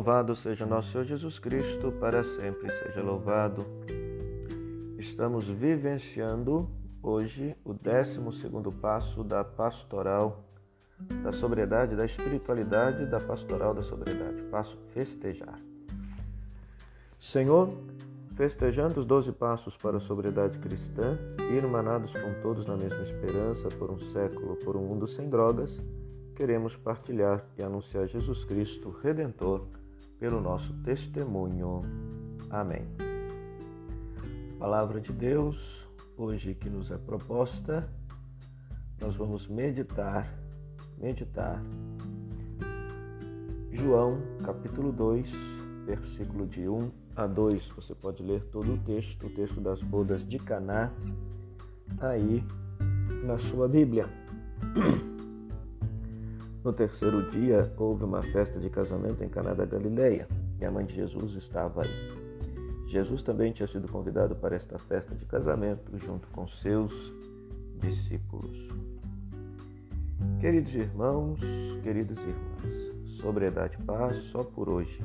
Louvado seja nosso Senhor Jesus Cristo, para sempre seja louvado. Estamos vivenciando hoje o 12 passo da pastoral da sobriedade, da espiritualidade da pastoral da sobriedade, passo festejar. Senhor, festejando os doze passos para a sobriedade cristã, irmanados com todos na mesma esperança por um século, por um mundo sem drogas, queremos partilhar e anunciar Jesus Cristo Redentor pelo nosso testemunho. Amém. Palavra de Deus, hoje que nos é proposta, nós vamos meditar, meditar. João, capítulo 2, versículo de 1 a 2. Você pode ler todo o texto, o texto das bodas de Caná, aí na sua Bíblia. No terceiro dia, houve uma festa de casamento em Caná da Galileia e a mãe de Jesus estava aí. Jesus também tinha sido convidado para esta festa de casamento junto com seus discípulos. Queridos irmãos, queridas irmãs, sobriedade e paz só por hoje.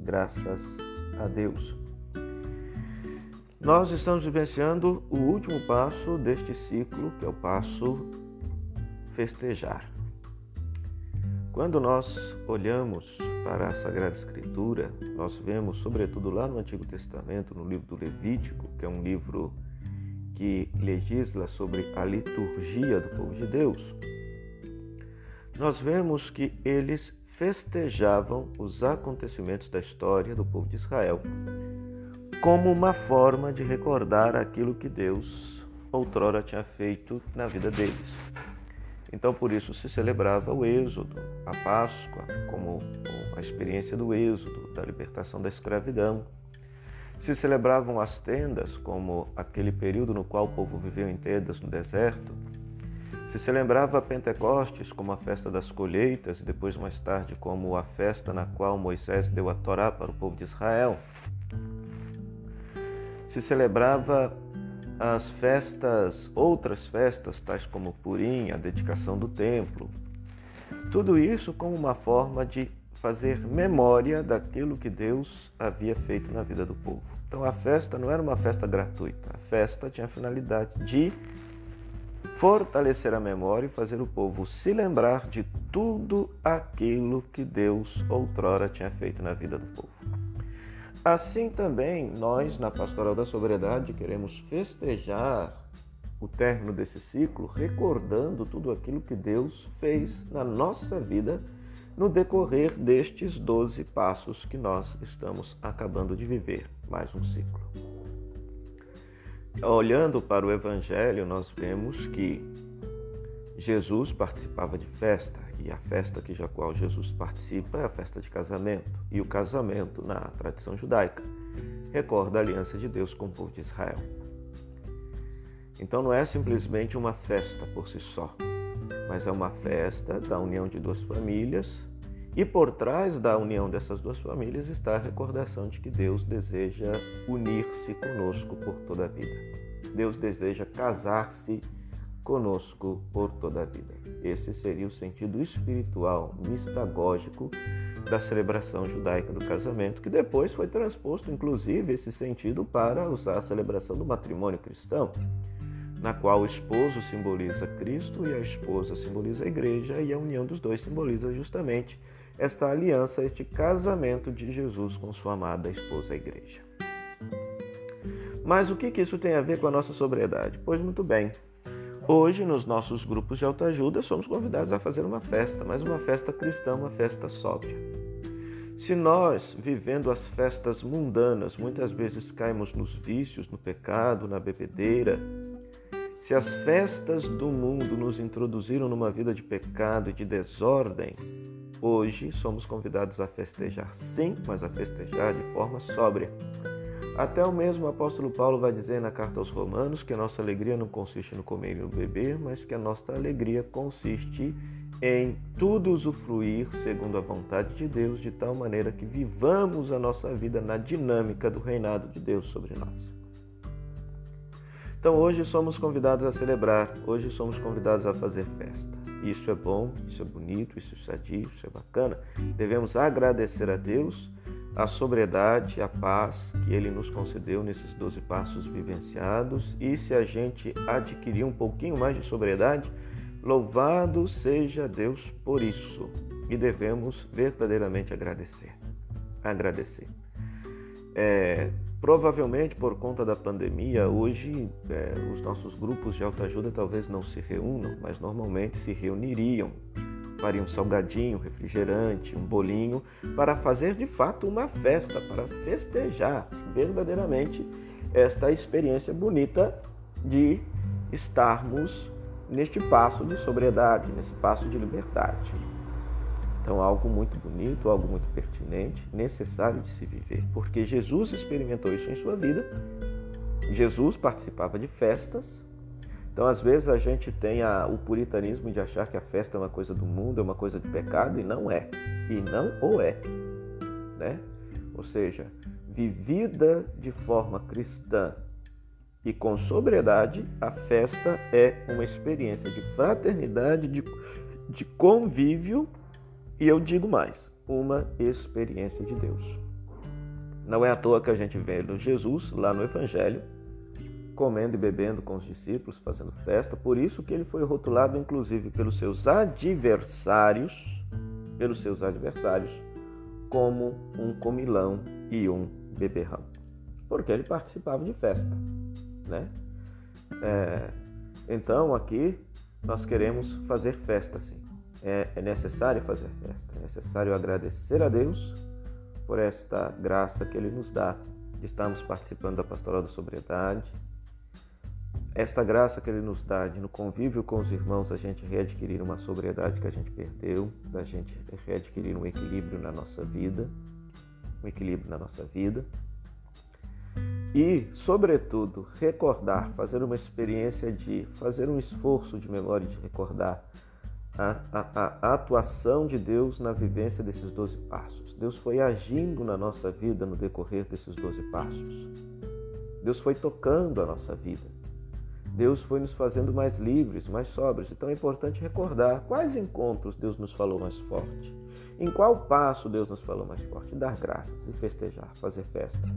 Graças a Deus. Nós estamos vivenciando o último passo deste ciclo, que é o passo festejar. Quando nós olhamos para a Sagrada Escritura, nós vemos, sobretudo lá no Antigo Testamento, no livro do Levítico, que é um livro que legisla sobre a liturgia do povo de Deus, nós vemos que eles festejavam os acontecimentos da história do povo de Israel como uma forma de recordar aquilo que Deus outrora tinha feito na vida deles. Então, por isso se celebrava o Êxodo, a Páscoa, como a experiência do Êxodo, da libertação da escravidão. Se celebravam as tendas, como aquele período no qual o povo viveu em tendas no deserto. Se celebrava Pentecostes como a festa das colheitas e depois mais tarde como a festa na qual Moisés deu a Torá para o povo de Israel. Se celebrava as festas, outras festas, tais como Purim, a dedicação do templo. Tudo isso como uma forma de fazer memória daquilo que Deus havia feito na vida do povo. Então a festa não era uma festa gratuita, a festa tinha a finalidade de fortalecer a memória e fazer o povo se lembrar de tudo aquilo que Deus outrora tinha feito na vida do povo. Assim também, nós, na Pastoral da Sobriedade, queremos festejar o término desse ciclo, recordando tudo aquilo que Deus fez na nossa vida no decorrer destes 12 passos que nós estamos acabando de viver, mais um ciclo. Olhando para o Evangelho, nós vemos que Jesus participava de festa, e a festa que já qual Jesus participa é a festa de casamento. E o casamento, na tradição judaica, recorda a aliança de Deus com o povo de Israel. Então não é simplesmente uma festa por si só, mas é uma festa da união de duas famílias. E por trás da união dessas duas famílias está a recordação de que Deus deseja unir-se conosco por toda a vida. Deus deseja casar-se conosco por toda a vida. Esse seria o sentido espiritual, mistagógico da celebração judaica do casamento, que depois foi transposto, inclusive, esse sentido para usar a celebração do matrimônio cristão, na qual o esposo simboliza Cristo e a esposa simboliza a igreja, e a união dos dois simboliza justamente esta aliança, este casamento de Jesus com sua amada esposa, a igreja. Mas o que isso tem a ver com a nossa sobriedade? Pois muito bem, Hoje, nos nossos grupos de autoajuda, somos convidados a fazer uma festa, mas uma festa cristã, uma festa sóbria. Se nós, vivendo as festas mundanas, muitas vezes caímos nos vícios, no pecado, na bebedeira, se as festas do mundo nos introduziram numa vida de pecado e de desordem, hoje somos convidados a festejar, sim, mas a festejar de forma sóbria até o mesmo apóstolo Paulo vai dizer na carta aos Romanos que a nossa alegria não consiste no comer e no beber, mas que a nossa alegria consiste em tudo usufruir segundo a vontade de Deus, de tal maneira que vivamos a nossa vida na dinâmica do reinado de Deus sobre nós. Então hoje somos convidados a celebrar, hoje somos convidados a fazer festa. isso é bom, isso é bonito, isso é sadio, isso é bacana. Devemos agradecer a Deus a sobriedade, a paz que Ele nos concedeu nesses 12 passos vivenciados. E se a gente adquirir um pouquinho mais de sobriedade, louvado seja Deus por isso. E devemos verdadeiramente agradecer. Agradecer. É, provavelmente por conta da pandemia, hoje é, os nossos grupos de autoajuda talvez não se reúnam, mas normalmente se reuniriam faria um salgadinho, refrigerante, um bolinho, para fazer de fato uma festa, para festejar verdadeiramente esta experiência bonita de estarmos neste passo de sobriedade, nesse passo de liberdade. Então, algo muito bonito, algo muito pertinente, necessário de se viver, porque Jesus experimentou isso em sua vida. Jesus participava de festas, então, às vezes, a gente tem a, o puritanismo de achar que a festa é uma coisa do mundo, é uma coisa de pecado, e não é. E não o é. Né? Ou seja, vivida de forma cristã e com sobriedade, a festa é uma experiência de fraternidade, de, de convívio e eu digo mais, uma experiência de Deus. Não é à toa que a gente vê Jesus lá no Evangelho comendo e bebendo com os discípulos, fazendo festa. Por isso que ele foi rotulado, inclusive, pelos seus adversários, pelos seus adversários, como um comilão e um beberrão, porque ele participava de festa, né? É, então aqui nós queremos fazer festa, sim. É, é necessário fazer festa, é necessário agradecer a Deus por esta graça que Ele nos dá de estarmos participando da pastoral da sobriedade, esta graça que Ele nos dá de no convívio com os irmãos a gente readquirir uma sobriedade que a gente perdeu, da gente readquirir um equilíbrio na nossa vida, um equilíbrio na nossa vida. E, sobretudo, recordar, fazer uma experiência de fazer um esforço de memória de recordar a, a, a atuação de Deus na vivência desses doze passos. Deus foi agindo na nossa vida no decorrer desses doze passos. Deus foi tocando a nossa vida. Deus foi nos fazendo mais livres, mais sóbrios. Então é importante recordar quais encontros Deus nos falou mais forte. Em qual passo Deus nos falou mais forte? Dar graças e festejar, fazer festa.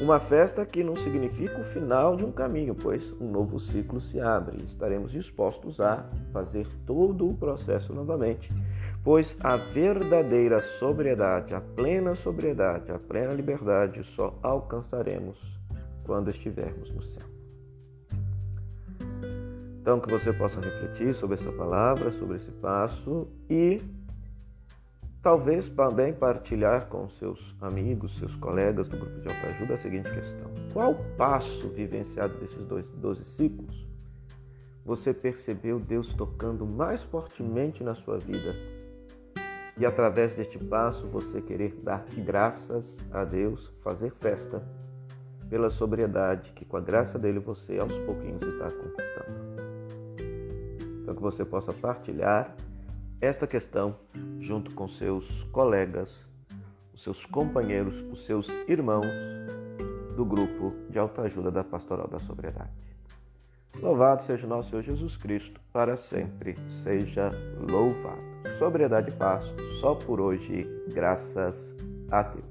Uma festa que não significa o final de um caminho, pois um novo ciclo se abre e estaremos dispostos a fazer todo o processo novamente, pois a verdadeira sobriedade, a plena sobriedade, a plena liberdade só alcançaremos quando estivermos no céu. Então, que você possa refletir sobre essa palavra, sobre esse passo e talvez também partilhar com seus amigos, seus colegas do grupo de autoajuda a seguinte questão: Qual passo vivenciado desses dois, 12 ciclos você percebeu Deus tocando mais fortemente na sua vida? E através deste passo você querer dar graças a Deus, fazer festa pela sobriedade que com a graça dele você aos pouquinhos está conquistando para que você possa partilhar esta questão junto com seus colegas, os seus companheiros, os seus irmãos do grupo de autoajuda da Pastoral da Sobriedade. Louvado seja o nosso Senhor Jesus Cristo, para sempre seja louvado. Sobriedade e paz, só por hoje, graças a Deus.